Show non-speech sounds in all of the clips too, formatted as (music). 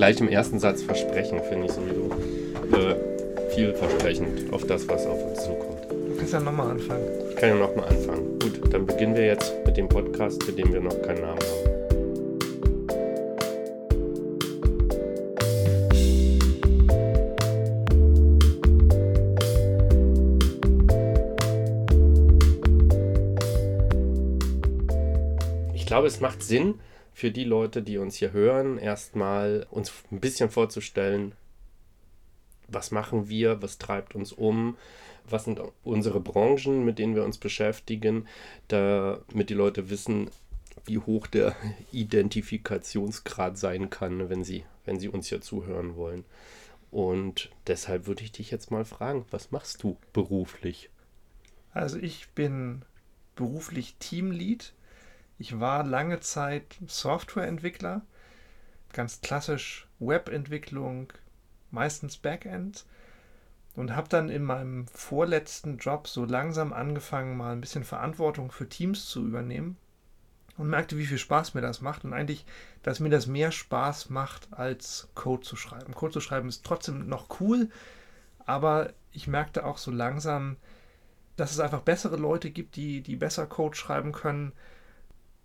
gleich im ersten Satz versprechen, finde ich sowieso äh, vielversprechend auf das, was auf uns zukommt. Du kannst ja nochmal anfangen. Ich kann ja nochmal anfangen. Gut, dann beginnen wir jetzt mit dem Podcast, für den wir noch keinen Namen haben. Ich glaube, es macht Sinn, für die Leute, die uns hier hören, erstmal uns ein bisschen vorzustellen, was machen wir, was treibt uns um, was sind unsere Branchen, mit denen wir uns beschäftigen, damit die Leute wissen, wie hoch der (laughs) Identifikationsgrad sein kann, wenn sie, wenn sie uns hier zuhören wollen. Und deshalb würde ich dich jetzt mal fragen, was machst du beruflich? Also ich bin beruflich Teamlead ich war lange Zeit Softwareentwickler, ganz klassisch Webentwicklung, meistens Backend und habe dann in meinem vorletzten Job so langsam angefangen, mal ein bisschen Verantwortung für Teams zu übernehmen und merkte, wie viel Spaß mir das macht und eigentlich, dass mir das mehr Spaß macht, als Code zu schreiben. Code zu schreiben ist trotzdem noch cool, aber ich merkte auch so langsam, dass es einfach bessere Leute gibt, die, die besser Code schreiben können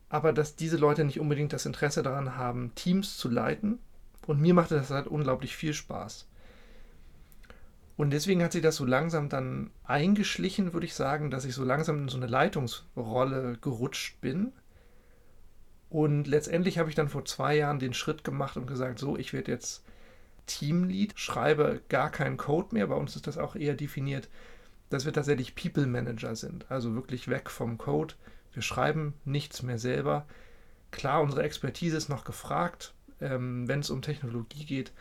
aber dass diese Leute nicht unbedingt das Interesse daran haben, Teams zu leiten. Und mir machte das halt unglaublich viel Spaß. Und deswegen hat sich das so langsam dann eingeschlichen, würde ich sagen, dass ich so langsam in so eine Leitungsrolle gerutscht bin. Und letztendlich habe ich dann vor zwei Jahren den Schritt gemacht und gesagt, so, ich werde jetzt Teamlead, schreibe gar keinen Code mehr. Bei uns ist das auch eher definiert, dass wir tatsächlich People Manager sind. Also wirklich weg vom Code wir schreiben nichts mehr selber. Klar, unsere Expertise ist noch gefragt, ähm, wenn es um Technologie geht,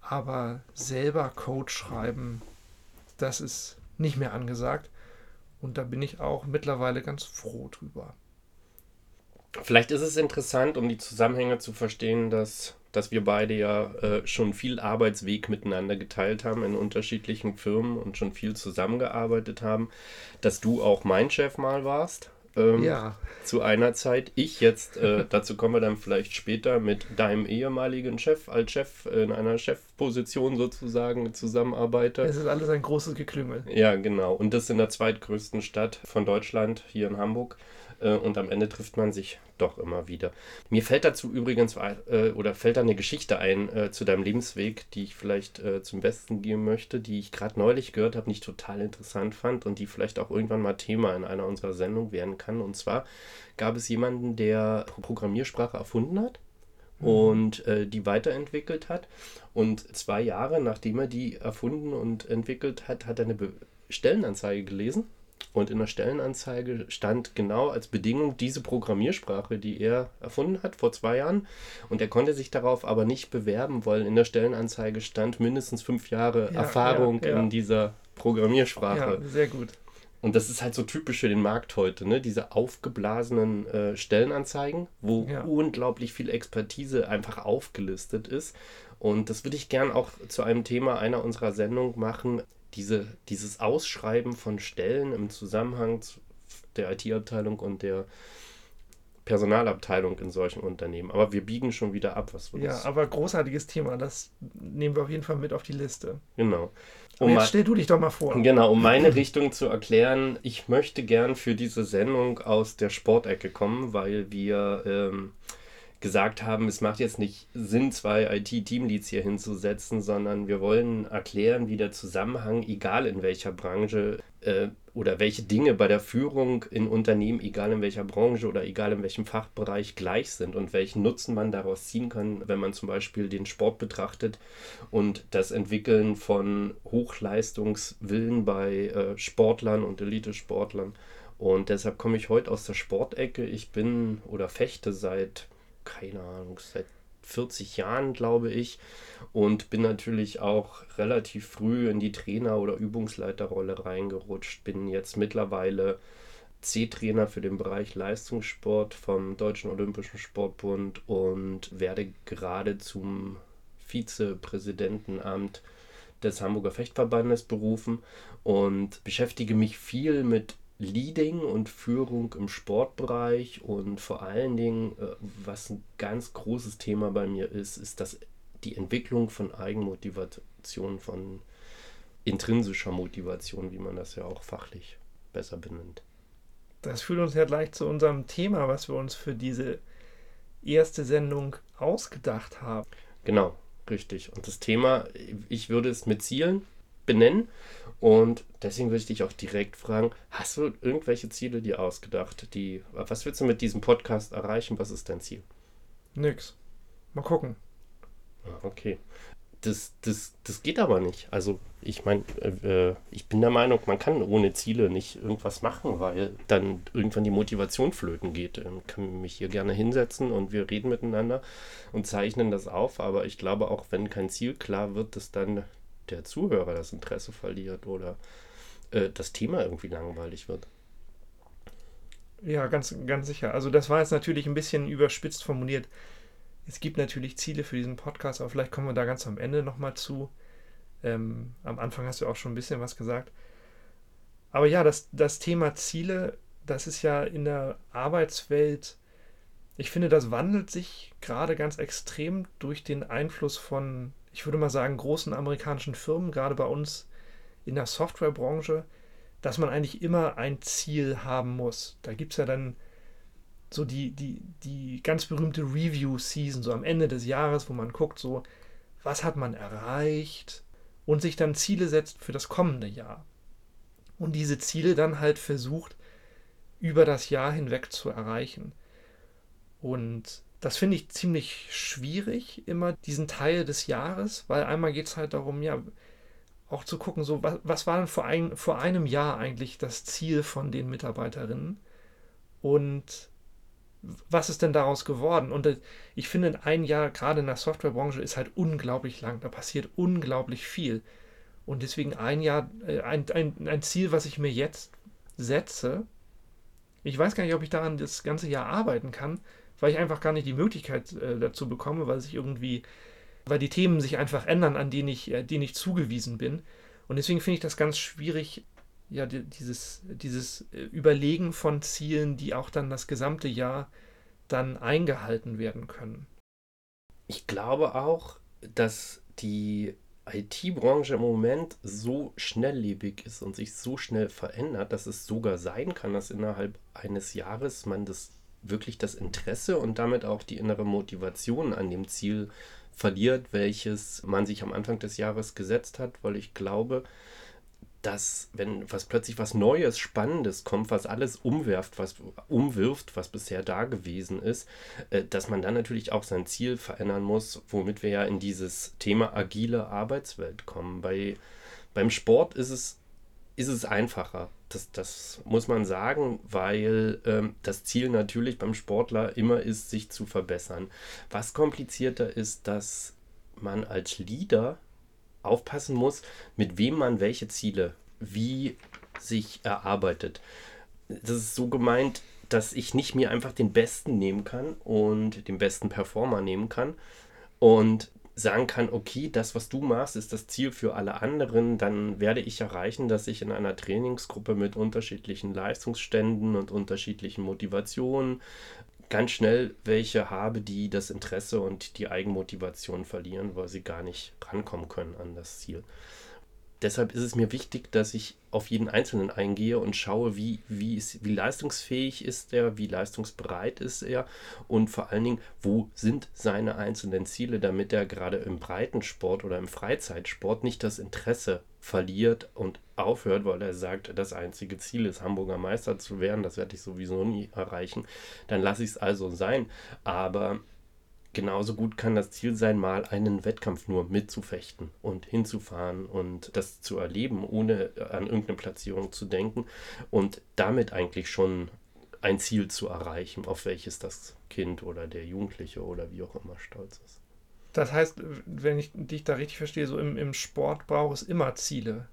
aber selber Code schreiben, das ist nicht mehr angesagt. Und da bin ich auch mittlerweile ganz froh drüber. Vielleicht ist es interessant, um die Zusammenhänge zu verstehen, dass, dass wir beide ja äh, schon viel Arbeitsweg miteinander geteilt haben in unterschiedlichen Firmen und schon viel zusammengearbeitet haben, dass du auch mein Chef mal warst ähm, ja. Zu einer Zeit. Ich jetzt, äh, (laughs) dazu kommen wir dann vielleicht später, mit deinem ehemaligen Chef als Chef in einer Chefposition sozusagen zusammenarbeite. Es ist alles ein großes Geklüngel. Ja, genau. Und das in der zweitgrößten Stadt von Deutschland, hier in Hamburg. Äh, und am Ende trifft man sich doch immer wieder. Mir fällt dazu übrigens äh, oder fällt da eine Geschichte ein äh, zu deinem Lebensweg, die ich vielleicht zum Besten geben möchte, die ich gerade neulich gehört habe, nicht total interessant fand und die vielleicht auch irgendwann mal Thema in einer unserer Sendungen werden kann. Und zwar gab es jemanden, der Programmiersprache erfunden hat mhm. und äh, die weiterentwickelt hat. Und zwei Jahre nachdem er die erfunden und entwickelt hat, hat er eine Be Stellenanzeige gelesen und in der Stellenanzeige stand genau als Bedingung diese Programmiersprache, die er erfunden hat vor zwei Jahren. Und er konnte sich darauf aber nicht bewerben, weil in der Stellenanzeige stand mindestens fünf Jahre ja, Erfahrung ja, ja. in dieser Programmiersprache. Ja, sehr gut. Und das ist halt so typisch für den Markt heute, ne? Diese aufgeblasenen äh, Stellenanzeigen, wo unglaublich viel Expertise einfach aufgelistet ist. Und das würde ich gern auch zu einem Thema einer unserer Sendungen machen diese, dieses Ausschreiben von Stellen im Zusammenhang der IT-Abteilung und der Personalabteilung in solchen Unternehmen. Aber wir biegen schon wieder ab, was wir Ja, aber großartiges Thema. Das nehmen wir auf jeden Fall mit auf die Liste. Genau. Um jetzt stell du dich doch mal vor. Genau, um meine (laughs) Richtung zu erklären, ich möchte gern für diese Sendung aus der Sportecke kommen, weil wir ähm, gesagt haben, es macht jetzt nicht Sinn, zwei IT-Teamleads hier hinzusetzen, sondern wir wollen erklären, wie der Zusammenhang, egal in welcher Branche äh, oder welche Dinge bei der Führung in Unternehmen, egal in welcher Branche oder egal in welchem Fachbereich gleich sind und welchen Nutzen man daraus ziehen kann, wenn man zum Beispiel den Sport betrachtet und das Entwickeln von Hochleistungswillen bei äh, Sportlern und Elitesportlern. Und deshalb komme ich heute aus der Sportecke. Ich bin oder fechte seit keine Ahnung, seit 40 Jahren, glaube ich. Und bin natürlich auch relativ früh in die Trainer- oder Übungsleiterrolle reingerutscht. Bin jetzt mittlerweile C-Trainer für den Bereich Leistungssport vom Deutschen Olympischen Sportbund und werde gerade zum Vizepräsidentenamt des Hamburger Fechtverbandes berufen und beschäftige mich viel mit Leading und Führung im Sportbereich und vor allen Dingen, äh, was ein ganz großes Thema bei mir ist, ist das die Entwicklung von Eigenmotivation, von intrinsischer Motivation, wie man das ja auch fachlich besser benennt. Das führt uns ja gleich zu unserem Thema, was wir uns für diese erste Sendung ausgedacht haben. Genau, richtig. Und das Thema, ich würde es mit Zielen benennen. Und deswegen würde ich dich auch direkt fragen, hast du irgendwelche Ziele dir ausgedacht? Die, was willst du mit diesem Podcast erreichen? Was ist dein Ziel? Nix. Mal gucken. Ah, okay. Das, das, das geht aber nicht. Also ich meine, äh, äh, ich bin der Meinung, man kann ohne Ziele nicht irgendwas machen, weil dann irgendwann die Motivation flöten geht. Ich ähm, kann mich hier gerne hinsetzen und wir reden miteinander und zeichnen das auf, aber ich glaube auch, wenn kein Ziel klar wird, dass dann der Zuhörer das Interesse verliert oder äh, das Thema irgendwie langweilig wird. Ja, ganz, ganz sicher. Also das war jetzt natürlich ein bisschen überspitzt formuliert. Es gibt natürlich Ziele für diesen Podcast, aber vielleicht kommen wir da ganz am Ende nochmal zu. Ähm, am Anfang hast du auch schon ein bisschen was gesagt. Aber ja, das, das Thema Ziele, das ist ja in der Arbeitswelt, ich finde, das wandelt sich gerade ganz extrem durch den Einfluss von ich würde mal sagen, großen amerikanischen Firmen, gerade bei uns in der Softwarebranche, dass man eigentlich immer ein Ziel haben muss. Da gibt es ja dann so die, die, die ganz berühmte Review-Season, so am Ende des Jahres, wo man guckt, so, was hat man erreicht und sich dann Ziele setzt für das kommende Jahr. Und diese Ziele dann halt versucht, über das Jahr hinweg zu erreichen. Und das finde ich ziemlich schwierig, immer diesen Teil des Jahres, weil einmal geht es halt darum, ja, auch zu gucken, so, was, was war denn vor, ein, vor einem Jahr eigentlich das Ziel von den Mitarbeiterinnen und was ist denn daraus geworden? Und äh, ich finde, ein Jahr gerade in der Softwarebranche ist halt unglaublich lang, da passiert unglaublich viel. Und deswegen ein Jahr, äh, ein, ein, ein Ziel, was ich mir jetzt setze, ich weiß gar nicht, ob ich daran das ganze Jahr arbeiten kann, weil ich einfach gar nicht die Möglichkeit äh, dazu bekomme, weil sich irgendwie, weil die Themen sich einfach ändern, an denen ich, äh, denen ich zugewiesen bin. Und deswegen finde ich das ganz schwierig, ja, die, dieses, dieses äh, Überlegen von Zielen, die auch dann das gesamte Jahr dann eingehalten werden können. Ich glaube auch, dass die IT-Branche im Moment so schnelllebig ist und sich so schnell verändert, dass es sogar sein kann, dass innerhalb eines Jahres man das wirklich das Interesse und damit auch die innere Motivation an dem Ziel verliert, welches man sich am Anfang des Jahres gesetzt hat, weil ich glaube, dass wenn was plötzlich was Neues, Spannendes kommt, was alles umwerft, was umwirft, was bisher da gewesen ist, äh, dass man dann natürlich auch sein Ziel verändern muss, womit wir ja in dieses Thema agile Arbeitswelt kommen. Bei, beim Sport ist es, ist es einfacher. Das, das muss man sagen, weil ähm, das Ziel natürlich beim Sportler immer ist, sich zu verbessern. Was komplizierter ist, dass man als Leader aufpassen muss, mit wem man welche Ziele wie sich erarbeitet. Das ist so gemeint, dass ich nicht mir einfach den Besten nehmen kann und den besten Performer nehmen kann und sagen kann, okay, das, was du machst, ist das Ziel für alle anderen, dann werde ich erreichen, dass ich in einer Trainingsgruppe mit unterschiedlichen Leistungsständen und unterschiedlichen Motivationen ganz schnell welche habe, die das Interesse und die Eigenmotivation verlieren, weil sie gar nicht rankommen können an das Ziel deshalb ist es mir wichtig, dass ich auf jeden Einzelnen eingehe und schaue, wie, wie, ist, wie leistungsfähig ist er, wie leistungsbereit ist er und vor allen Dingen, wo sind seine einzelnen Ziele, damit er gerade im Breitensport oder im Freizeitsport nicht das Interesse verliert und aufhört, weil er sagt, das einzige Ziel ist, Hamburger Meister zu werden, das werde ich sowieso nie erreichen, dann lasse ich es also sein. Aber genauso gut kann das Ziel sein, mal einen Wettkampf nur mitzufechten und hinzufahren und das zu erleben, ohne an irgendeine Platzierung zu denken und damit eigentlich schon ein Ziel zu erreichen, auf welches das Kind oder der Jugendliche oder wie auch immer stolz ist. Das heißt, wenn ich dich da richtig verstehe, so im, im Sport braucht es immer Ziele.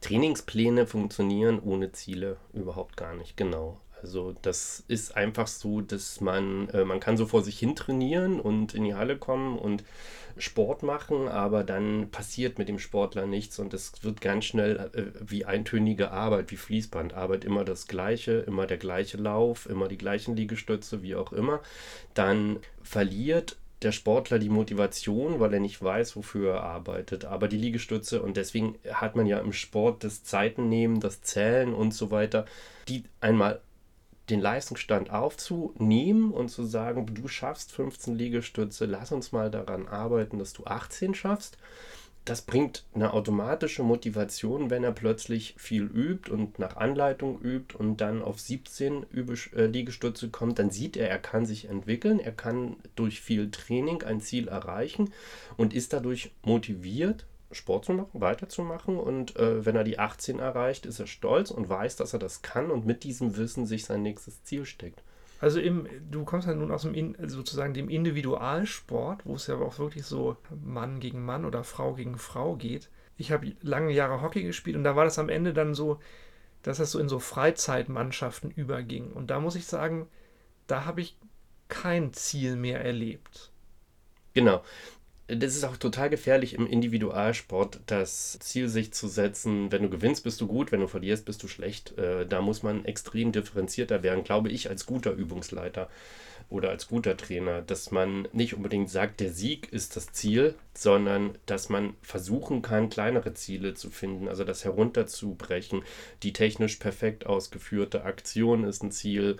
Trainingspläne funktionieren ohne Ziele überhaupt gar nicht, genau. Also das ist einfach so, dass man, äh, man kann so vor sich hin trainieren und in die Halle kommen und Sport machen, aber dann passiert mit dem Sportler nichts und es wird ganz schnell äh, wie eintönige Arbeit, wie Fließbandarbeit, immer das gleiche, immer der gleiche Lauf, immer die gleichen Liegestütze, wie auch immer. Dann verliert der Sportler die Motivation, weil er nicht weiß, wofür er arbeitet. Aber die Liegestütze, und deswegen hat man ja im Sport das Zeitennehmen, das Zählen und so weiter, die einmal den Leistungsstand aufzunehmen und zu sagen, du schaffst 15 Liegestütze, lass uns mal daran arbeiten, dass du 18 schaffst. Das bringt eine automatische Motivation, wenn er plötzlich viel übt und nach Anleitung übt und dann auf 17 äh, Liegestütze kommt, dann sieht er, er kann sich entwickeln, er kann durch viel Training ein Ziel erreichen und ist dadurch motiviert, Sport zu machen, weiterzumachen. Und äh, wenn er die 18 erreicht, ist er stolz und weiß, dass er das kann und mit diesem Wissen sich sein nächstes Ziel steckt. Also im, du kommst ja nun aus dem sozusagen dem Individualsport, wo es ja auch wirklich so Mann gegen Mann oder Frau gegen Frau geht. Ich habe lange Jahre Hockey gespielt und da war das am Ende dann so, dass das so in so Freizeitmannschaften überging. Und da muss ich sagen, da habe ich kein Ziel mehr erlebt. Genau das ist auch total gefährlich im Individualsport, das Ziel sich zu setzen, wenn du gewinnst, bist du gut, wenn du verlierst, bist du schlecht. Äh, da muss man extrem differenzierter werden, glaube ich, als guter Übungsleiter oder als guter Trainer, dass man nicht unbedingt sagt, der Sieg ist das Ziel, sondern dass man versuchen kann, kleinere Ziele zu finden, also das herunterzubrechen. Die technisch perfekt ausgeführte Aktion ist ein Ziel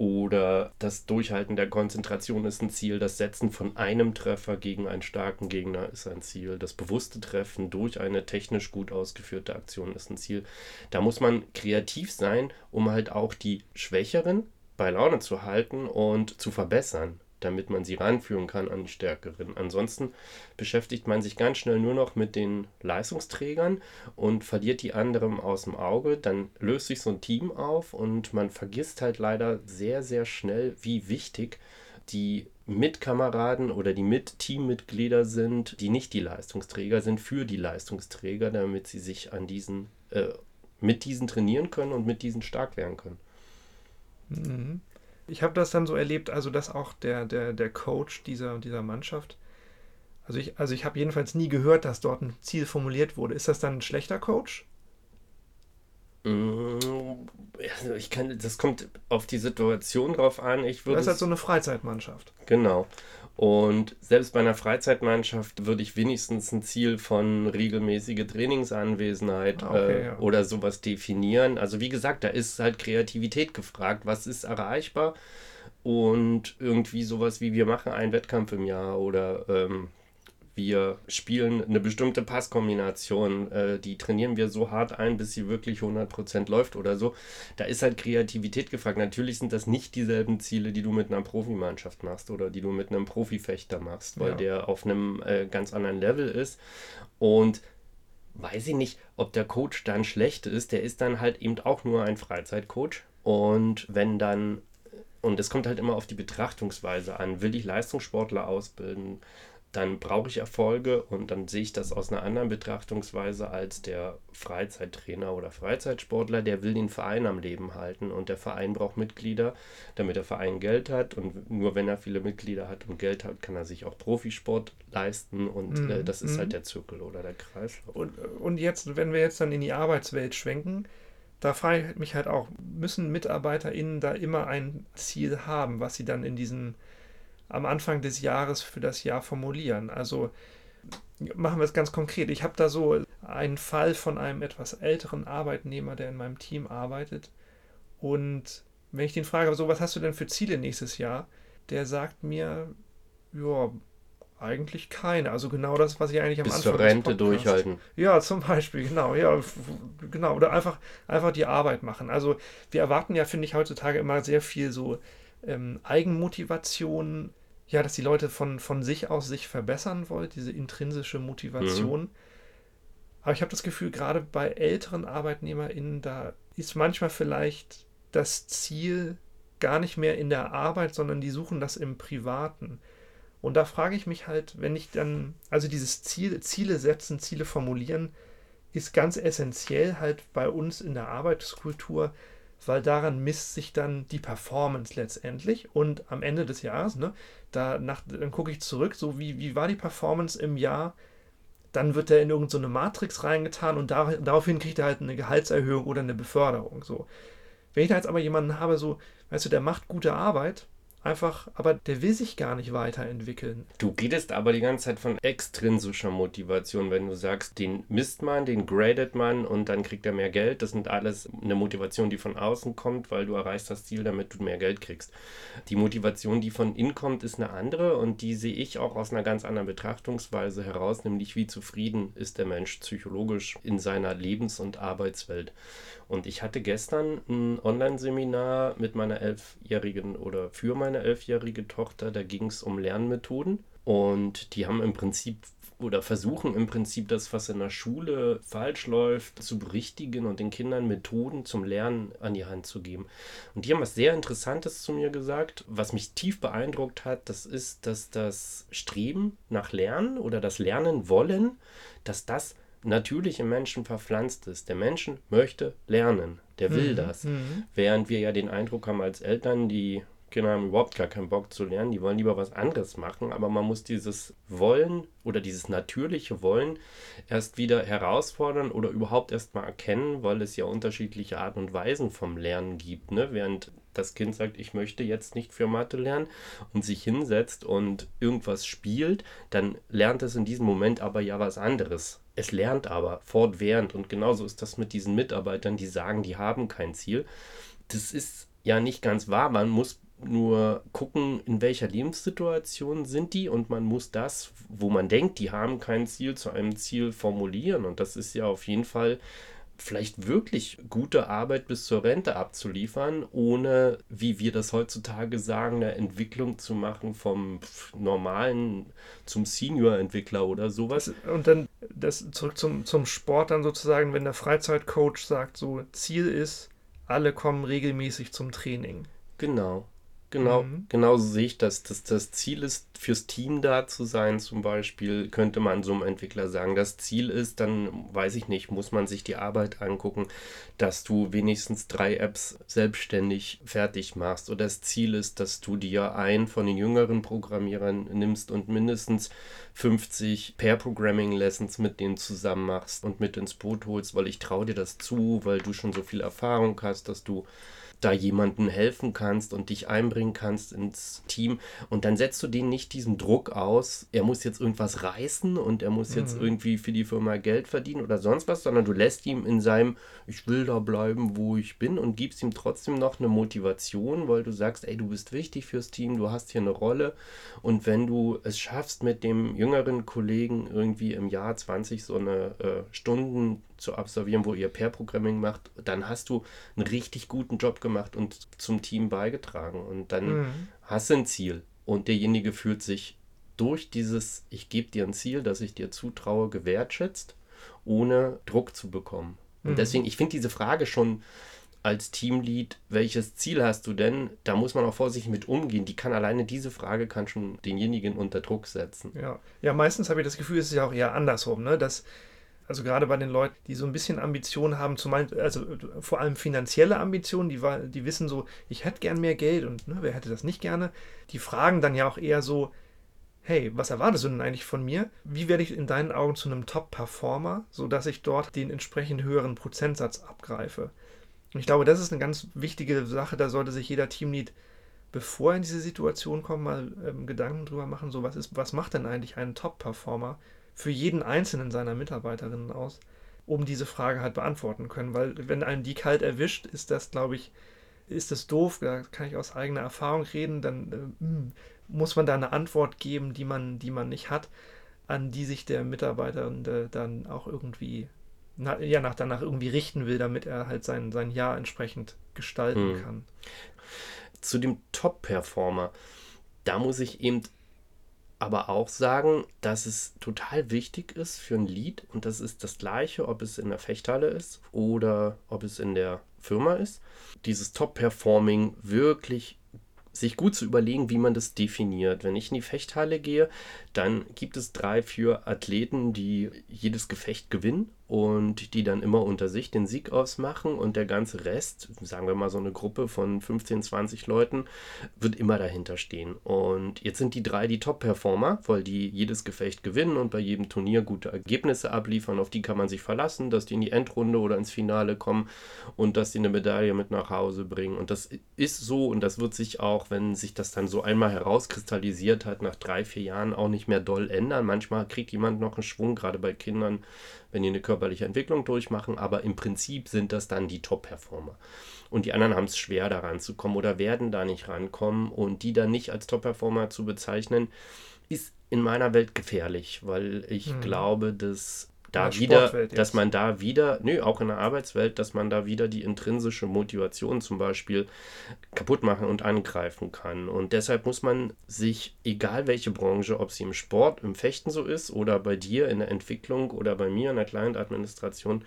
oder das Durchhalten der Konzentration ist ein Ziel. Das Setzen von einem Treffer gegen einen starken Gegner ist ein Ziel. Das bewusste Treffen durch eine technisch gut ausgeführte Aktion ist ein Ziel. Da muss man kreativ sein, um halt auch die Schwächeren bei Laune zu halten und zu verbessern damit man sie ranführen kann an die Stärkeren. Ansonsten beschäftigt man sich ganz schnell nur noch mit den Leistungsträgern und verliert die anderen aus dem Auge. Dann löst sich so ein Team auf und man vergisst halt leider sehr, sehr schnell, wie wichtig die Mitkameraden oder die Mit-Teammitglieder sind, die nicht die Leistungsträger sind, für die Leistungsträger, damit sie sich an diesen, äh, mit diesen trainieren können und mit diesen stark werden können. Mhm ich habe das dann so erlebt, also dass auch der, der, der Coach dieser, dieser Mannschaft, also ich, also ich habe jedenfalls nie gehört, dass dort ein Ziel formuliert wurde. Ist das dann ein schlechter Coach? Mm, ich kann, das kommt auf die Situation drauf an. Ich würde das ist halt so eine Freizeitmannschaft. Genau. Und selbst bei einer Freizeitmannschaft würde ich wenigstens ein Ziel von regelmäßige Trainingsanwesenheit ah, okay, äh, ja. oder sowas definieren. Also wie gesagt, da ist halt Kreativität gefragt. Was ist erreichbar? Und irgendwie sowas wie wir machen einen Wettkampf im Jahr oder ähm, wir spielen eine bestimmte Passkombination, äh, die trainieren wir so hart ein, bis sie wirklich 100% läuft oder so. Da ist halt Kreativität gefragt. Natürlich sind das nicht dieselben Ziele, die du mit einer Profimannschaft machst oder die du mit einem Profifechter machst, weil ja. der auf einem äh, ganz anderen Level ist. Und weiß ich nicht, ob der Coach dann schlecht ist. Der ist dann halt eben auch nur ein Freizeitcoach. Und wenn dann und es kommt halt immer auf die Betrachtungsweise an. Will ich Leistungssportler ausbilden? Dann brauche ich Erfolge und dann sehe ich das aus einer anderen Betrachtungsweise als der Freizeittrainer oder Freizeitsportler, der will den Verein am Leben halten und der Verein braucht Mitglieder, damit der Verein Geld hat und nur wenn er viele Mitglieder hat und Geld hat, kann er sich auch Profisport leisten und äh, mhm. äh, das ist halt mhm. der Zirkel oder der Kreis. Und, und jetzt, wenn wir jetzt dann in die Arbeitswelt schwenken, da frage ich mich halt auch, müssen MitarbeiterInnen da immer ein Ziel haben, was sie dann in diesen am Anfang des Jahres für das Jahr formulieren. Also machen wir es ganz konkret. Ich habe da so einen Fall von einem etwas älteren Arbeitnehmer, der in meinem Team arbeitet. Und wenn ich den frage, so, was hast du denn für Ziele nächstes Jahr? Der sagt mir, ja, eigentlich keine. Also genau das, was ich eigentlich am Bis Anfang zur Rente durchhalten. Ja, zum Beispiel, genau. Ja, genau. Oder einfach, einfach die Arbeit machen. Also wir erwarten ja, finde ich, heutzutage immer sehr viel so ähm, Eigenmotivation, ja, dass die Leute von, von sich aus sich verbessern wollen, diese intrinsische Motivation. Mhm. Aber ich habe das Gefühl, gerade bei älteren ArbeitnehmerInnen, da ist manchmal vielleicht das Ziel gar nicht mehr in der Arbeit, sondern die suchen das im Privaten. Und da frage ich mich halt, wenn ich dann, also dieses Ziel, Ziele setzen, Ziele formulieren, ist ganz essentiell halt bei uns in der Arbeitskultur, weil daran misst sich dann die Performance letztendlich und am Ende des Jahres, ne, da nach, dann gucke ich zurück, so wie, wie war die Performance im Jahr, dann wird er in irgendeine so Matrix reingetan und da, daraufhin kriegt er halt eine Gehaltserhöhung oder eine Beförderung. So. Wenn ich da jetzt aber jemanden habe, so, weißt du, der macht gute Arbeit einfach, aber der will sich gar nicht weiterentwickeln. Du redest aber die ganze Zeit von extrinsischer Motivation, wenn du sagst, den misst man, den gradet man und dann kriegt er mehr Geld. Das sind alles eine Motivation, die von außen kommt, weil du erreichst das Ziel, damit du mehr Geld kriegst. Die Motivation, die von innen kommt, ist eine andere und die sehe ich auch aus einer ganz anderen Betrachtungsweise heraus, nämlich wie zufrieden ist der Mensch psychologisch in seiner Lebens- und Arbeitswelt. Und ich hatte gestern ein Online-Seminar mit meiner elfjährigen oder für meine elfjährige Tochter. Da ging es um Lernmethoden. Und die haben im Prinzip oder versuchen im Prinzip das, was in der Schule falsch läuft, zu berichtigen und den Kindern Methoden zum Lernen an die Hand zu geben. Und die haben was sehr Interessantes zu mir gesagt, was mich tief beeindruckt hat. Das ist, dass das Streben nach Lernen oder das Lernen wollen, dass das natürlich im Menschen verpflanzt ist. Der Mensch möchte lernen, der will mhm. das. Mhm. Während wir ja den Eindruck haben als Eltern, die Kinder haben überhaupt gar keinen Bock zu lernen, die wollen lieber was anderes machen, aber man muss dieses Wollen oder dieses natürliche Wollen erst wieder herausfordern oder überhaupt erst mal erkennen, weil es ja unterschiedliche Arten und Weisen vom Lernen gibt. Ne? Während das Kind sagt, ich möchte jetzt nicht für Mathe lernen und sich hinsetzt und irgendwas spielt, dann lernt es in diesem Moment aber ja was anderes. Es lernt aber fortwährend und genauso ist das mit diesen Mitarbeitern, die sagen, die haben kein Ziel. Das ist ja nicht ganz wahr. Man muss nur gucken, in welcher Lebenssituation sind die und man muss das, wo man denkt, die haben kein Ziel, zu einem Ziel formulieren. Und das ist ja auf jeden Fall vielleicht wirklich gute Arbeit bis zur Rente abzuliefern, ohne, wie wir das heutzutage sagen, eine Entwicklung zu machen vom normalen zum Senior-Entwickler oder sowas. Und dann das zurück zum, zum Sport dann sozusagen, wenn der Freizeitcoach sagt, so Ziel ist, alle kommen regelmäßig zum Training. Genau. Genau, mhm. genauso sehe ich das. Dass das Ziel ist, fürs Team da zu sein, zum Beispiel, könnte man so einem Entwickler sagen. Das Ziel ist, dann weiß ich nicht, muss man sich die Arbeit angucken, dass du wenigstens drei Apps selbstständig fertig machst. Oder das Ziel ist, dass du dir einen von den jüngeren Programmierern nimmst und mindestens 50 Pair-Programming-Lessons mit denen zusammen machst und mit ins Boot holst, weil ich traue dir das zu, weil du schon so viel Erfahrung hast, dass du da jemanden helfen kannst und dich einbringen kannst ins Team. Und dann setzt du denen nicht diesen Druck aus, er muss jetzt irgendwas reißen und er muss jetzt mhm. irgendwie für die Firma Geld verdienen oder sonst was, sondern du lässt ihm in seinem, ich will da bleiben, wo ich bin und gibst ihm trotzdem noch eine Motivation, weil du sagst, ey, du bist wichtig fürs Team, du hast hier eine Rolle. Und wenn du es schaffst, mit dem jüngeren Kollegen irgendwie im Jahr 20 so eine äh, Stunden zu absolvieren, wo ihr Pair-Programming macht, dann hast du einen richtig guten Job gemacht und zum Team beigetragen. Und dann mhm. hast du ein Ziel. Und derjenige fühlt sich durch dieses, ich gebe dir ein Ziel, das ich dir zutraue, gewertschätzt, ohne Druck zu bekommen. Und mhm. deswegen, ich finde diese Frage schon als Teamlead, welches Ziel hast du denn? Da muss man auch vorsichtig mit umgehen. Die kann alleine diese Frage kann schon denjenigen unter Druck setzen. Ja, ja meistens habe ich das Gefühl, es ist ja auch eher andersrum, ne? dass also gerade bei den Leuten, die so ein bisschen Ambitionen haben, zumal, also vor allem finanzielle Ambitionen, die, die wissen so, ich hätte gern mehr Geld und ne, wer hätte das nicht gerne, die fragen dann ja auch eher so, hey, was erwartest du denn eigentlich von mir? Wie werde ich in deinen Augen zu einem Top-Performer, sodass ich dort den entsprechend höheren Prozentsatz abgreife? Und ich glaube, das ist eine ganz wichtige Sache, da sollte sich jeder Teamlead, bevor er in diese Situation kommt, mal ähm, Gedanken drüber machen, so was ist, was macht denn eigentlich einen Top-Performer? Für jeden einzelnen seiner Mitarbeiterinnen aus, um diese Frage halt beantworten können. Weil wenn einen die kalt erwischt, ist das, glaube ich, ist das doof, da kann ich aus eigener Erfahrung reden, dann äh, hm, muss man da eine Antwort geben, die man, die man nicht hat, an die sich der Mitarbeiter dann auch irgendwie na, ja, nach, danach irgendwie richten will, damit er halt sein, sein Jahr entsprechend gestalten hm. kann. Zu dem Top-Performer, da muss ich eben aber auch sagen, dass es total wichtig ist für ein Lied und das ist das gleiche, ob es in der Fechthalle ist oder ob es in der Firma ist. Dieses Top-Performing wirklich sich gut zu überlegen, wie man das definiert. Wenn ich in die Fechthalle gehe, dann gibt es drei, vier Athleten, die jedes Gefecht gewinnen und die dann immer unter sich den Sieg ausmachen und der ganze Rest, sagen wir mal so eine Gruppe von 15, 20 Leuten, wird immer dahinter stehen. Und jetzt sind die drei die Top-Performer, weil die jedes Gefecht gewinnen und bei jedem Turnier gute Ergebnisse abliefern. Auf die kann man sich verlassen, dass die in die Endrunde oder ins Finale kommen und dass die eine Medaille mit nach Hause bringen. Und das ist so und das wird sich auch, wenn sich das dann so einmal herauskristallisiert hat, nach drei, vier Jahren auch nicht mehr doll ändern. Manchmal kriegt jemand noch einen Schwung, gerade bei Kindern wenn die eine körperliche Entwicklung durchmachen, aber im Prinzip sind das dann die Top-Performer. Und die anderen haben es schwer, da ranzukommen oder werden da nicht rankommen. Und die dann nicht als Top-Performer zu bezeichnen, ist in meiner Welt gefährlich, weil ich mhm. glaube, dass da wieder, dass man da wieder, nö, auch in der Arbeitswelt, dass man da wieder die intrinsische Motivation zum Beispiel kaputt machen und angreifen kann. Und deshalb muss man sich, egal welche Branche, ob sie im Sport, im Fechten so ist oder bei dir in der Entwicklung oder bei mir in der Client-Administration,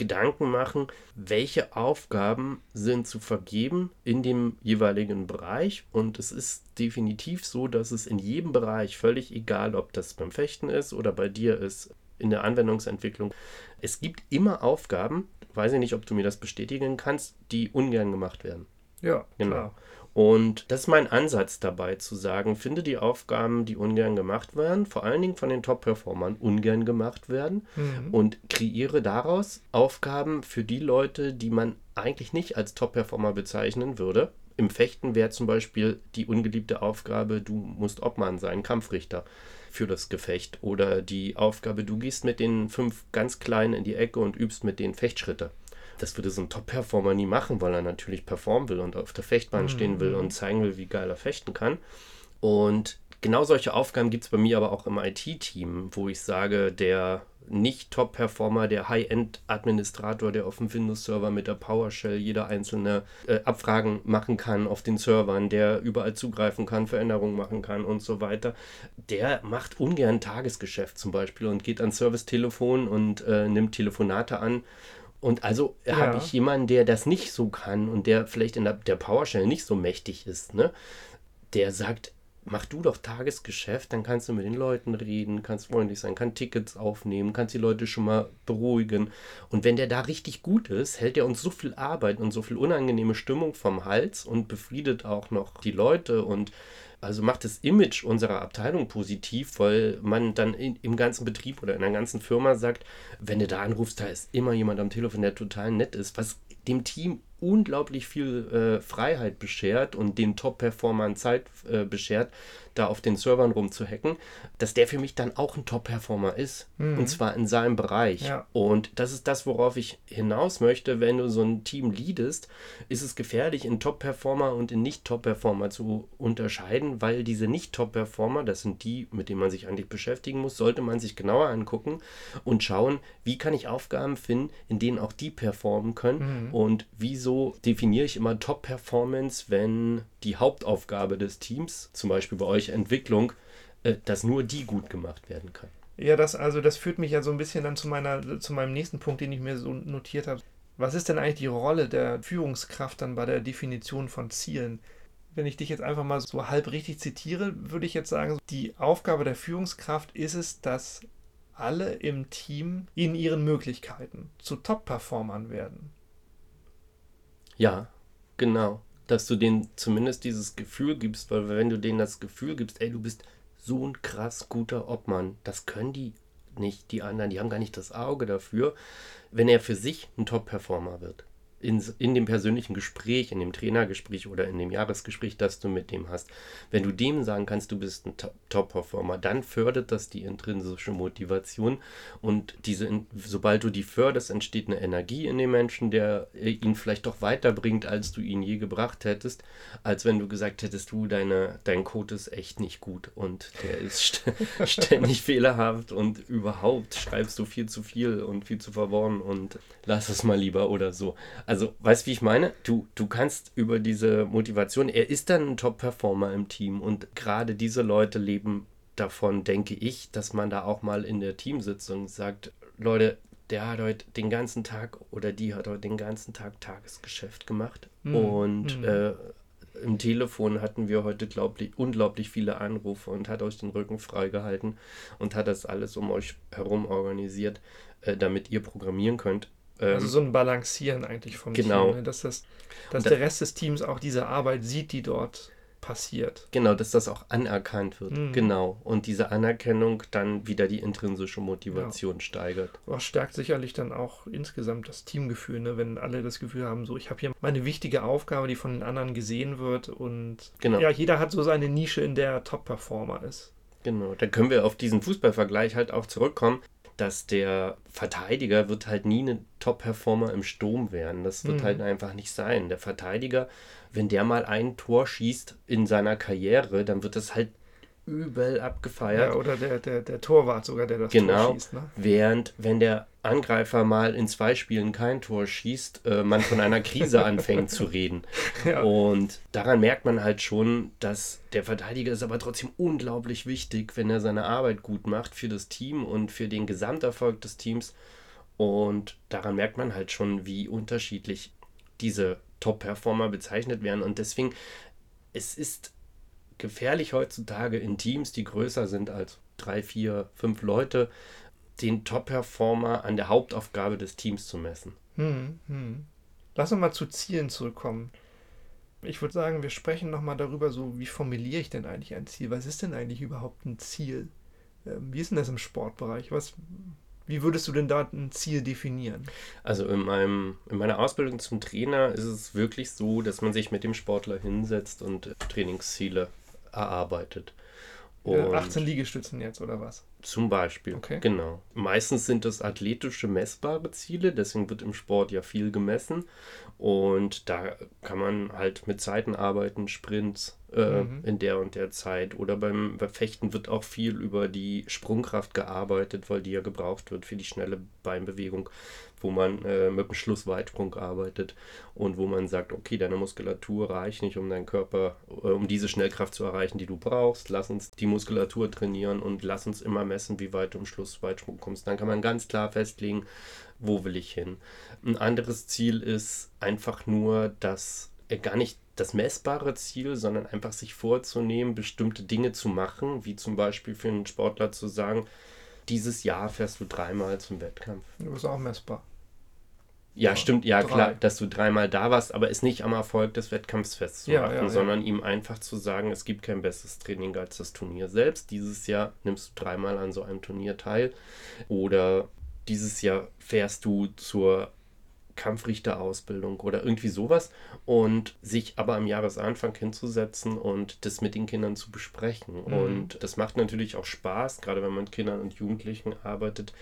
Gedanken machen, welche Aufgaben sind zu vergeben in dem jeweiligen Bereich. Und es ist definitiv so, dass es in jedem Bereich, völlig egal, ob das beim Fechten ist oder bei dir ist, in der Anwendungsentwicklung. Es gibt immer Aufgaben, weiß ich nicht, ob du mir das bestätigen kannst, die ungern gemacht werden. Ja, genau. Klar. Und das ist mein Ansatz dabei, zu sagen, finde die Aufgaben, die ungern gemacht werden, vor allen Dingen von den Top-Performern ungern gemacht werden mhm. und kreiere daraus Aufgaben für die Leute, die man eigentlich nicht als Top-Performer bezeichnen würde. Im Fechten wäre zum Beispiel die ungeliebte Aufgabe, du musst Obmann sein, Kampfrichter für das Gefecht. Oder die Aufgabe, du gehst mit den fünf ganz Kleinen in die Ecke und übst mit denen Fechtschritte. Das würde so ein Top-Performer nie machen, weil er natürlich performen will und auf der Fechtbahn mhm. stehen will und zeigen will, wie geil er fechten kann. Und genau solche Aufgaben gibt es bei mir aber auch im IT-Team, wo ich sage, der nicht Top-Performer, der High-End-Administrator, der auf dem Windows-Server mit der PowerShell jede einzelne äh, Abfragen machen kann auf den Servern, der überall zugreifen kann, Veränderungen machen kann und so weiter, der macht ungern Tagesgeschäft zum Beispiel und geht ans Servicetelefon und äh, nimmt Telefonate an. Und also ja. habe ich jemanden, der das nicht so kann und der vielleicht in der, der PowerShell nicht so mächtig ist, ne? der sagt, mach du doch Tagesgeschäft, dann kannst du mit den Leuten reden, kannst freundlich sein, kann Tickets aufnehmen, kannst die Leute schon mal beruhigen. Und wenn der da richtig gut ist, hält er uns so viel Arbeit und so viel unangenehme Stimmung vom Hals und befriedet auch noch die Leute und also macht das Image unserer Abteilung positiv, weil man dann in, im ganzen Betrieb oder in der ganzen Firma sagt, wenn du da anrufst, da ist immer jemand am Telefon, der total nett ist, was dem Team unglaublich viel äh, Freiheit beschert und den Top-Performern Zeit äh, beschert, da auf den Servern rumzuhacken, dass der für mich dann auch ein Top-Performer ist. Mhm. Und zwar in seinem Bereich. Ja. Und das ist das, worauf ich hinaus möchte. Wenn du so ein Team leadest, ist es gefährlich, in Top-Performer und in Nicht-Top-Performer zu unterscheiden, weil diese Nicht-Top-Performer, das sind die, mit denen man sich eigentlich beschäftigen muss, sollte man sich genauer angucken und schauen, wie kann ich Aufgaben finden, in denen auch die performen können mhm. und wieso definiere ich immer Top-Performance, wenn die Hauptaufgabe des Teams, zum Beispiel bei euch Entwicklung, äh, dass nur die gut gemacht werden kann. Ja, das, also das führt mich ja so ein bisschen dann zu, meiner, zu meinem nächsten Punkt, den ich mir so notiert habe. Was ist denn eigentlich die Rolle der Führungskraft dann bei der Definition von Zielen? Wenn ich dich jetzt einfach mal so halb richtig zitiere, würde ich jetzt sagen, die Aufgabe der Führungskraft ist es, dass alle im Team in ihren Möglichkeiten zu Top-Performern werden. Ja, genau. Dass du denen zumindest dieses Gefühl gibst, weil wenn du denen das Gefühl gibst, ey, du bist so ein krass guter Obmann, das können die nicht, die anderen, die haben gar nicht das Auge dafür, wenn er für sich ein Top-Performer wird in, in dem persönlichen Gespräch, in dem Trainergespräch oder in dem Jahresgespräch, das du mit dem hast, wenn du dem sagen kannst, du bist ein Top-Performer, dann fördert das die intrinsische Motivation und diese, sobald du die förderst, entsteht eine Energie in dem Menschen, der ihn vielleicht doch weiterbringt, als du ihn je gebracht hättest, als wenn du gesagt hättest, du, deine, dein Code ist echt nicht gut und der ist (laughs) ständig fehlerhaft und überhaupt schreibst du viel zu viel und viel zu verworren und lass es mal lieber oder so. Also, weißt du, wie ich meine? Du, du kannst über diese Motivation, er ist dann ein Top-Performer im Team und gerade diese Leute leben davon, denke ich, dass man da auch mal in der Teamsitzung sagt, Leute, der hat heute den ganzen Tag oder die hat heute den ganzen Tag Tagesgeschäft gemacht mhm. und mhm. Äh, im Telefon hatten wir heute glaublich, unglaublich viele Anrufe und hat euch den Rücken freigehalten und hat das alles um euch herum organisiert, äh, damit ihr programmieren könnt. Ähm, also so ein Balancieren eigentlich vom genau. Team, ne? dass, das, dass der Rest des Teams auch diese Arbeit sieht, die dort passiert. Genau, dass das auch anerkannt wird. Mhm. Genau. Und diese Anerkennung dann wieder die intrinsische Motivation ja. steigert. Was stärkt sicherlich dann auch insgesamt das Teamgefühl, ne? wenn alle das Gefühl haben, so ich habe hier meine wichtige Aufgabe, die von den anderen gesehen wird und genau. ja, jeder hat so seine Nische, in der er Top-Performer ist. Genau, da können wir auf diesen Fußballvergleich halt auch zurückkommen dass der Verteidiger wird halt nie ein Top-Performer im Sturm werden. Das wird mhm. halt einfach nicht sein. Der Verteidiger, wenn der mal ein Tor schießt in seiner Karriere, dann wird das halt übel abgefeiert. Ja, oder der, der, der Torwart sogar, der das genau, Tor schießt. Ne? Während, wenn der Angreifer mal in zwei Spielen kein Tor schießt, äh, man von einer Krise (laughs) anfängt zu reden. Ja. Und daran merkt man halt schon, dass der Verteidiger ist aber trotzdem unglaublich wichtig, wenn er seine Arbeit gut macht für das Team und für den Gesamterfolg des Teams. Und daran merkt man halt schon, wie unterschiedlich diese Top-Performer bezeichnet werden. Und deswegen, es ist gefährlich heutzutage in Teams, die größer sind als drei, vier, fünf Leute, den Top-Performer an der Hauptaufgabe des Teams zu messen. Hm, hm. Lass uns mal zu Zielen zurückkommen. Ich würde sagen, wir sprechen nochmal darüber, so wie formuliere ich denn eigentlich ein Ziel? Was ist denn eigentlich überhaupt ein Ziel? Ähm, wie ist denn das im Sportbereich? Was, wie würdest du denn da ein Ziel definieren? Also in, meinem, in meiner Ausbildung zum Trainer ist es wirklich so, dass man sich mit dem Sportler hinsetzt und Trainingsziele erarbeitet. Und 18 Liegestützen jetzt, oder was? Zum Beispiel, okay. genau. Meistens sind das athletische, messbare Ziele, deswegen wird im Sport ja viel gemessen. Und da kann man halt mit Zeiten arbeiten, Sprints äh, mhm. in der und der Zeit. Oder beim, beim Fechten wird auch viel über die Sprungkraft gearbeitet, weil die ja gebraucht wird für die schnelle Beinbewegung wo man äh, mit dem Schlussweitsprung arbeitet und wo man sagt, okay, deine Muskulatur reicht nicht, um deinen Körper, äh, um diese Schnellkraft zu erreichen, die du brauchst. Lass uns die Muskulatur trainieren und lass uns immer messen, wie weit du im Schlussweitsprung kommst. Dann kann man ganz klar festlegen, wo will ich hin. Ein anderes Ziel ist einfach nur, dass er gar nicht das messbare Ziel, sondern einfach sich vorzunehmen, bestimmte Dinge zu machen, wie zum Beispiel für einen Sportler zu sagen, dieses Jahr fährst du dreimal zum Wettkampf. Du bist auch messbar. Ja, stimmt, ja drei. klar, dass du dreimal da warst, aber es nicht am Erfolg des Wettkampfs festzumachen, ja, ja, sondern ihm einfach zu sagen, es gibt kein besseres Training als das Turnier selbst. Dieses Jahr nimmst du dreimal an so einem Turnier teil oder dieses Jahr fährst du zur Kampfrichterausbildung oder irgendwie sowas und sich aber am Jahresanfang hinzusetzen und das mit den Kindern zu besprechen. Mhm. Und das macht natürlich auch Spaß, gerade wenn man mit Kindern und Jugendlichen arbeitet,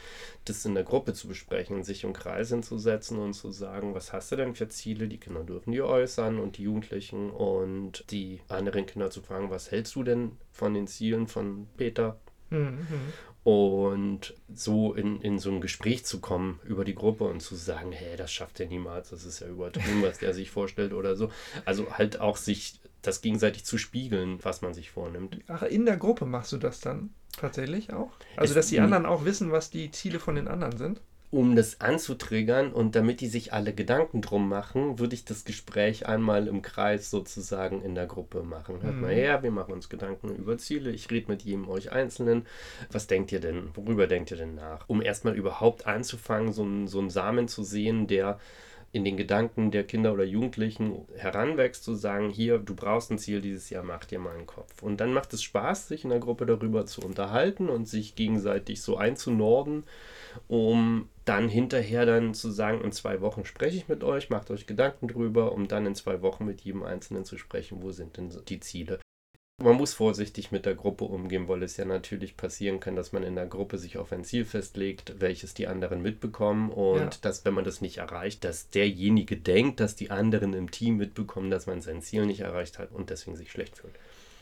das in der Gruppe zu besprechen, sich im Kreis hinzusetzen und zu sagen, was hast du denn für Ziele? Die Kinder dürfen die äußern und die Jugendlichen und die anderen Kinder zu fragen, was hältst du denn von den Zielen von Peter? Mhm. Und so in, in so ein Gespräch zu kommen über die Gruppe und zu sagen, hey, das schafft er niemals, das ist ja übertrieben, was der sich vorstellt oder so. Also halt auch sich das gegenseitig zu spiegeln, was man sich vornimmt. Ach, in der Gruppe machst du das dann tatsächlich auch? Also, es, dass die anderen auch wissen, was die Ziele von den anderen sind? Um das anzutriggern und damit die sich alle Gedanken drum machen, würde ich das Gespräch einmal im Kreis sozusagen in der Gruppe machen. Hört mhm. mal her, wir machen uns Gedanken über Ziele. Ich rede mit jedem euch Einzelnen. Was denkt ihr denn? Worüber denkt ihr denn nach? Um erstmal überhaupt anzufangen, so einen, so einen Samen zu sehen, der in den Gedanken der Kinder oder Jugendlichen heranwächst, zu sagen, hier, du brauchst ein Ziel dieses Jahr, mach dir mal einen Kopf. Und dann macht es Spaß, sich in der Gruppe darüber zu unterhalten und sich gegenseitig so einzunorden um dann hinterher dann zu sagen, in zwei Wochen spreche ich mit euch, macht euch Gedanken drüber, um dann in zwei Wochen mit jedem Einzelnen zu sprechen, wo sind denn die Ziele. Man muss vorsichtig mit der Gruppe umgehen, weil es ja natürlich passieren kann, dass man in der Gruppe sich auf ein Ziel festlegt, welches die anderen mitbekommen und ja. dass, wenn man das nicht erreicht, dass derjenige denkt, dass die anderen im Team mitbekommen, dass man sein Ziel nicht erreicht hat und deswegen sich schlecht fühlt.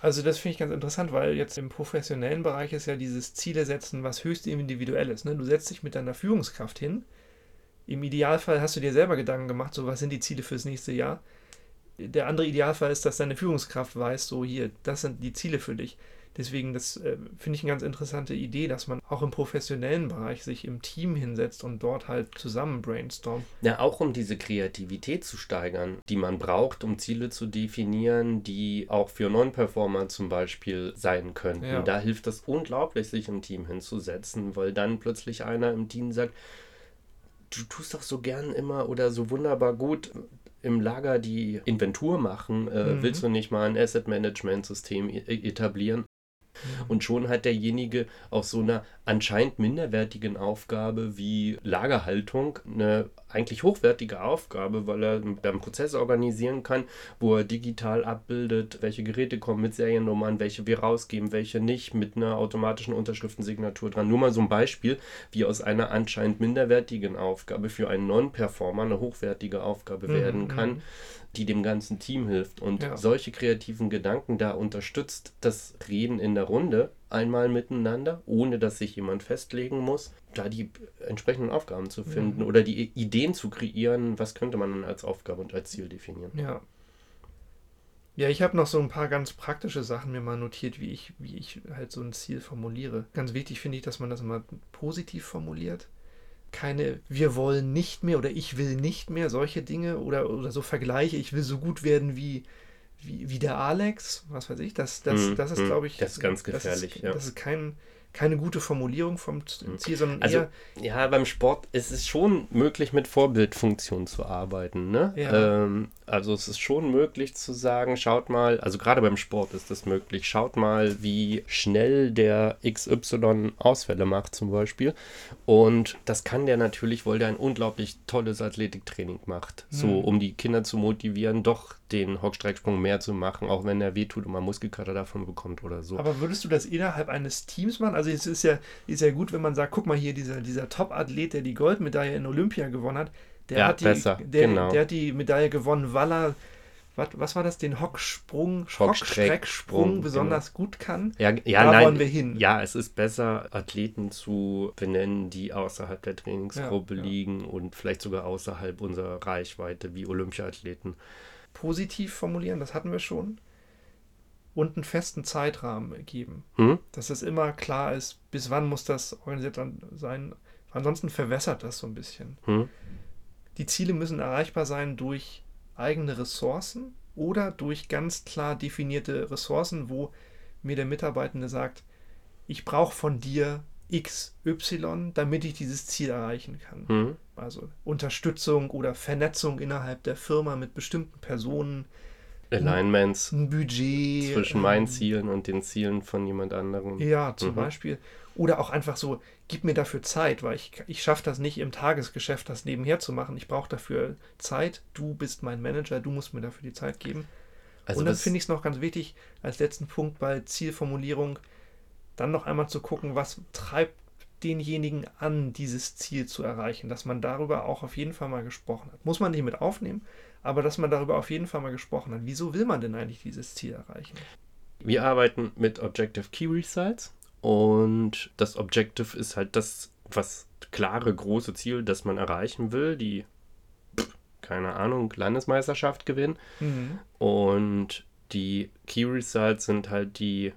Also das finde ich ganz interessant, weil jetzt im professionellen Bereich ist ja dieses Ziele setzen, was höchst individuell ist. Ne? Du setzt dich mit deiner Führungskraft hin. Im Idealfall hast du dir selber Gedanken gemacht, so was sind die Ziele fürs nächste Jahr. Der andere Idealfall ist, dass deine Führungskraft weiß, so hier, das sind die Ziele für dich. Deswegen, das äh, finde ich eine ganz interessante Idee, dass man auch im professionellen Bereich sich im Team hinsetzt und dort halt zusammen brainstormt. Ja, auch um diese Kreativität zu steigern, die man braucht, um Ziele zu definieren, die auch für Non-Performer zum Beispiel sein könnten. Ja. Da hilft es unglaublich, sich im Team hinzusetzen, weil dann plötzlich einer im Team sagt, du tust doch so gern immer oder so wunderbar gut im Lager die Inventur machen, äh, mhm. willst du nicht mal ein Asset Management System e-, etablieren? Mhm. Und schon hat derjenige aus so einer anscheinend minderwertigen Aufgabe wie Lagerhaltung eine eigentlich hochwertige Aufgabe, weil er einen Prozess organisieren kann, wo er digital abbildet, welche Geräte kommen mit Seriennummern, welche wir rausgeben, welche nicht, mit einer automatischen Unterschriftensignatur dran. Nur mal so ein Beispiel, wie aus einer anscheinend minderwertigen Aufgabe für einen Non-Performer eine hochwertige Aufgabe mhm. werden kann. Die dem ganzen Team hilft. Und ja. solche kreativen Gedanken da unterstützt das Reden in der Runde einmal miteinander, ohne dass sich jemand festlegen muss, da die entsprechenden Aufgaben zu finden mhm. oder die Ideen zu kreieren, was könnte man dann als Aufgabe und als Ziel definieren. Ja. Ja, ich habe noch so ein paar ganz praktische Sachen mir mal notiert, wie ich, wie ich halt so ein Ziel formuliere. Ganz wichtig finde ich, dass man das immer positiv formuliert keine wir wollen nicht mehr oder ich will nicht mehr, solche Dinge oder, oder so Vergleiche, ich will so gut werden wie, wie, wie der Alex, was weiß ich, das, das, mm, das ist, mm, glaube ich, das ist ganz gefährlich. Das ist, ja. das ist kein, keine gute Formulierung vom hm. Ziel, sondern also, eher. Ja, beim Sport ist es schon möglich, mit Vorbildfunktion zu arbeiten. Ne? Ja. Ähm, also es ist schon möglich zu sagen, schaut mal, also gerade beim Sport ist das möglich, schaut mal, wie schnell der XY Ausfälle macht zum Beispiel. Und das kann der natürlich, weil der ein unglaublich tolles Athletiktraining macht. Mhm. So, um die Kinder zu motivieren, doch den Hockstrecksprung mehr zu machen, auch wenn er wehtut und man Muskelkater davon bekommt oder so. Aber würdest du das innerhalb eines Teams machen? Also es ist ja, ist ja gut, wenn man sagt, guck mal hier, dieser, dieser Top-Athlet, der die Goldmedaille in Olympia gewonnen hat, der, ja, hat, die, besser. Der, genau. der hat die Medaille gewonnen, weil er was, was war das, den Hocksprung, Hockstrecksprung besonders genau. gut kann. Ja, ja da nein, wollen wir hin. Ja, es ist besser, Athleten zu benennen, die außerhalb der Trainingsgruppe ja, ja. liegen und vielleicht sogar außerhalb unserer Reichweite, wie Olympiathleten positiv formulieren, das hatten wir schon. Und einen festen Zeitrahmen geben. Hm? Dass es immer klar ist, bis wann muss das organisiert sein. Ansonsten verwässert das so ein bisschen. Hm? Die Ziele müssen erreichbar sein durch eigene Ressourcen oder durch ganz klar definierte Ressourcen, wo mir der Mitarbeitende sagt, ich brauche von dir XY, damit ich dieses Ziel erreichen kann. Mhm. Also Unterstützung oder Vernetzung innerhalb der Firma mit bestimmten Personen. Alignments. Ein Budget. Zwischen ähm, meinen Zielen und den Zielen von jemand anderem. Ja, zum mhm. Beispiel. Oder auch einfach so, gib mir dafür Zeit, weil ich, ich schaffe das nicht im Tagesgeschäft, das nebenher zu machen. Ich brauche dafür Zeit. Du bist mein Manager, du musst mir dafür die Zeit geben. Also und dann finde ich es noch ganz wichtig, als letzten Punkt bei Zielformulierung, dann noch einmal zu gucken, was treibt denjenigen an, dieses Ziel zu erreichen, dass man darüber auch auf jeden Fall mal gesprochen hat. Muss man nicht mit aufnehmen, aber dass man darüber auf jeden Fall mal gesprochen hat. Wieso will man denn eigentlich dieses Ziel erreichen? Wir arbeiten mit Objective Key Results und das Objective ist halt das, was klare große Ziel, das man erreichen will, die keine Ahnung, Landesmeisterschaft gewinnen. Mhm. Und die Key Results sind halt die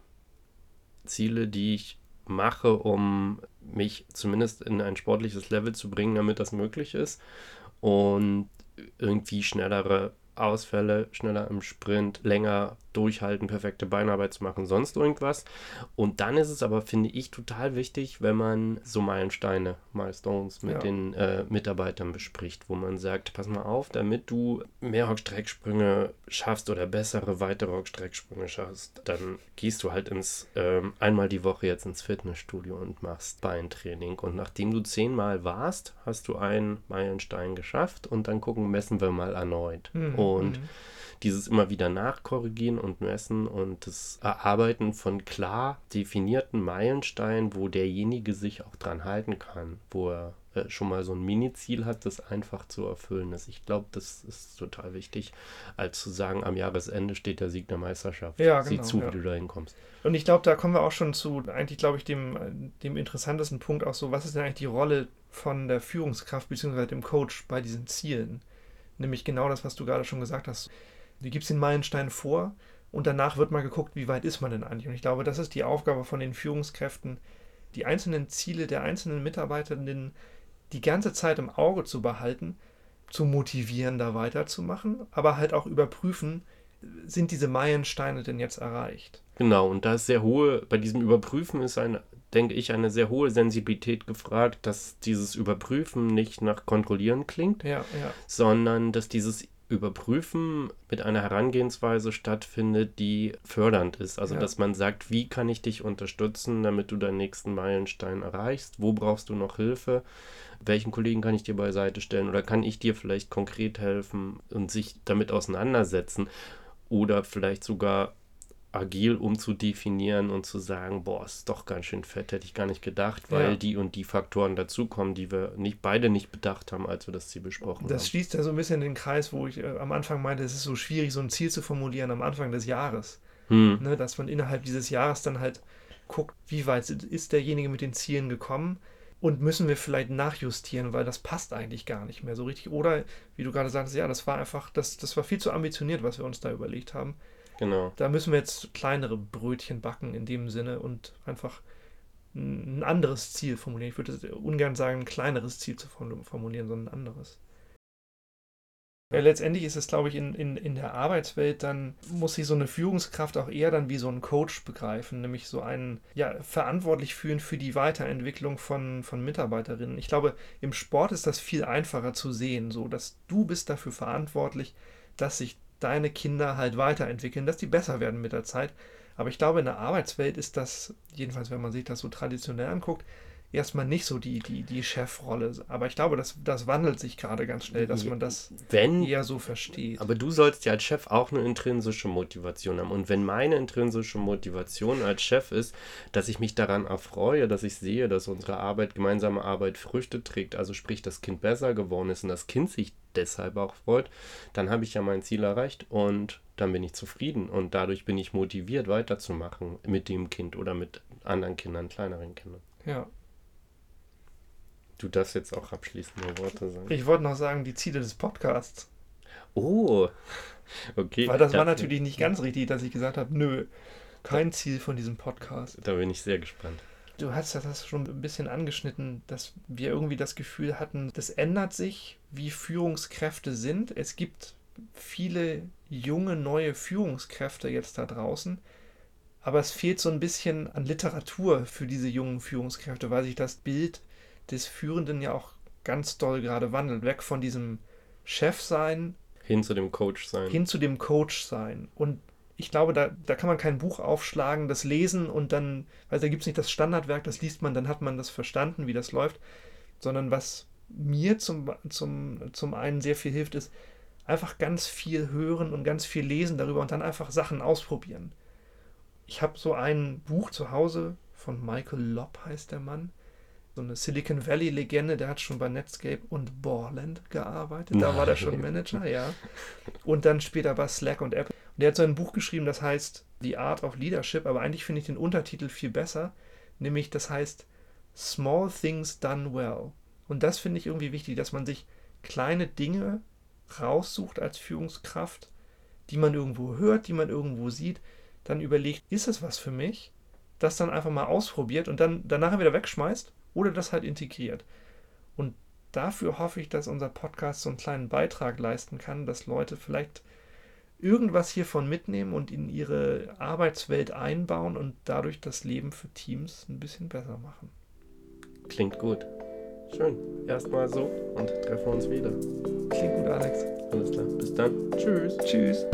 Ziele, die ich mache, um mich zumindest in ein sportliches Level zu bringen, damit das möglich ist. Und irgendwie schnellere Ausfälle, schneller im Sprint, länger durchhalten, perfekte Beinarbeit zu machen, sonst irgendwas. Und dann ist es aber, finde ich, total wichtig, wenn man so Meilensteine, Milestones mit ja. den äh, Mitarbeitern bespricht, wo man sagt, pass mal auf, damit du mehr Hockstrecksprünge schaffst oder bessere weitere Hockstrecksprünge schaffst, dann gehst du halt ins ähm, einmal die Woche jetzt ins Fitnessstudio und machst Beintraining. Und nachdem du zehnmal warst, hast du einen Meilenstein geschafft und dann gucken, messen wir mal erneut. Mhm. Und mhm dieses immer wieder nachkorrigieren und messen und das Erarbeiten von klar definierten Meilensteinen, wo derjenige sich auch dran halten kann, wo er äh, schon mal so ein Mini-Ziel hat, das einfach zu erfüllen ist. Ich glaube, das ist total wichtig, als zu sagen, am Jahresende steht der Sieg der Meisterschaft. Ja, genau, Sieh zu, ja. wie du da hinkommst. Und ich glaube, da kommen wir auch schon zu, eigentlich glaube ich, dem, dem interessantesten Punkt auch so, was ist denn eigentlich die Rolle von der Führungskraft bzw. dem Coach bei diesen Zielen? Nämlich genau das, was du gerade schon gesagt hast. Du gibst den Meilenstein vor und danach wird mal geguckt, wie weit ist man denn eigentlich. Und ich glaube, das ist die Aufgabe von den Führungskräften, die einzelnen Ziele der einzelnen Mitarbeitenden die ganze Zeit im Auge zu behalten, zu motivieren, da weiterzumachen, aber halt auch überprüfen, sind diese Meilensteine denn jetzt erreicht? Genau, und da ist sehr hohe, bei diesem Überprüfen ist eine, denke ich, eine sehr hohe Sensibilität gefragt, dass dieses Überprüfen nicht nach Kontrollieren klingt, ja, ja. sondern dass dieses Überprüfen mit einer Herangehensweise stattfindet, die fördernd ist. Also, ja. dass man sagt, wie kann ich dich unterstützen, damit du deinen nächsten Meilenstein erreichst? Wo brauchst du noch Hilfe? Welchen Kollegen kann ich dir beiseite stellen? Oder kann ich dir vielleicht konkret helfen und sich damit auseinandersetzen? Oder vielleicht sogar agil umzudefinieren und zu sagen, boah, ist doch ganz schön fett, hätte ich gar nicht gedacht, weil ja. die und die Faktoren dazukommen, die wir nicht beide nicht bedacht haben, als wir das Ziel besprochen das haben. Das schließt ja so ein bisschen den Kreis, wo ich äh, am Anfang meinte, es ist so schwierig, so ein Ziel zu formulieren am Anfang des Jahres. Hm. Ne, dass man innerhalb dieses Jahres dann halt guckt, wie weit ist derjenige mit den Zielen gekommen und müssen wir vielleicht nachjustieren, weil das passt eigentlich gar nicht mehr so richtig. Oder wie du gerade sagst, ja, das war einfach, das, das war viel zu ambitioniert, was wir uns da überlegt haben. Genau. Da müssen wir jetzt kleinere Brötchen backen in dem Sinne und einfach ein anderes Ziel formulieren. Ich würde ungern sagen, ein kleineres Ziel zu formulieren, sondern ein anderes. Ja, letztendlich ist es, glaube ich, in, in, in der Arbeitswelt, dann muss sich so eine Führungskraft auch eher dann wie so ein Coach begreifen, nämlich so einen, ja, verantwortlich fühlen für die Weiterentwicklung von, von Mitarbeiterinnen. Ich glaube, im Sport ist das viel einfacher zu sehen, so dass du bist dafür verantwortlich, dass sich deine Kinder halt weiterentwickeln, dass die besser werden mit der Zeit. Aber ich glaube, in der Arbeitswelt ist das, jedenfalls wenn man sich das so traditionell anguckt, erstmal nicht so die, die, die Chefrolle. Aber ich glaube, das, das wandelt sich gerade ganz schnell, dass man das wenn, eher so versteht. Aber du sollst ja als Chef auch eine intrinsische Motivation haben. Und wenn meine intrinsische Motivation als Chef ist, dass ich mich daran erfreue, dass ich sehe, dass unsere Arbeit, gemeinsame Arbeit Früchte trägt, also sprich, das Kind besser geworden ist und das Kind sich deshalb auch freut, dann habe ich ja mein Ziel erreicht und dann bin ich zufrieden und dadurch bin ich motiviert weiterzumachen mit dem Kind oder mit anderen Kindern, kleineren Kindern. Ja, Du darfst jetzt auch abschließende Worte sagen. Ich wollte noch sagen, die Ziele des Podcasts. Oh, okay. Weil das ja, war natürlich nicht ganz richtig, dass ich gesagt habe, nö, kein Ziel von diesem Podcast. Da bin ich sehr gespannt. Du hast das schon ein bisschen angeschnitten, dass wir irgendwie das Gefühl hatten, das ändert sich, wie Führungskräfte sind. Es gibt viele junge, neue Führungskräfte jetzt da draußen. Aber es fehlt so ein bisschen an Literatur für diese jungen Führungskräfte, weil sich das Bild des Führenden ja auch ganz doll gerade wandelt. Weg von diesem Chef sein. Hin zu dem Coach sein. Hin zu dem Coach sein. Und ich glaube, da, da kann man kein Buch aufschlagen, das lesen und dann, weil da gibt es nicht das Standardwerk, das liest man, dann hat man das verstanden, wie das läuft, sondern was mir zum, zum, zum einen sehr viel hilft, ist einfach ganz viel hören und ganz viel lesen darüber und dann einfach Sachen ausprobieren. Ich habe so ein Buch zu Hause von Michael Lopp, heißt der Mann so eine Silicon Valley-Legende, der hat schon bei Netscape und Borland gearbeitet. Da war der (laughs) schon Manager, ja. Und dann später bei Slack und Apple. Und der hat so ein Buch geschrieben, das heißt The Art of Leadership, aber eigentlich finde ich den Untertitel viel besser, nämlich das heißt Small Things Done Well. Und das finde ich irgendwie wichtig, dass man sich kleine Dinge raussucht als Führungskraft, die man irgendwo hört, die man irgendwo sieht, dann überlegt, ist es was für mich? Das dann einfach mal ausprobiert und dann danach wieder wegschmeißt oder das halt integriert. Und dafür hoffe ich, dass unser Podcast so einen kleinen Beitrag leisten kann, dass Leute vielleicht irgendwas hiervon mitnehmen und in ihre Arbeitswelt einbauen und dadurch das Leben für Teams ein bisschen besser machen. Klingt gut. Schön. Erstmal so und treffen uns wieder. Klingt gut, Alex. Alles klar. Bis dann. Tschüss. Tschüss.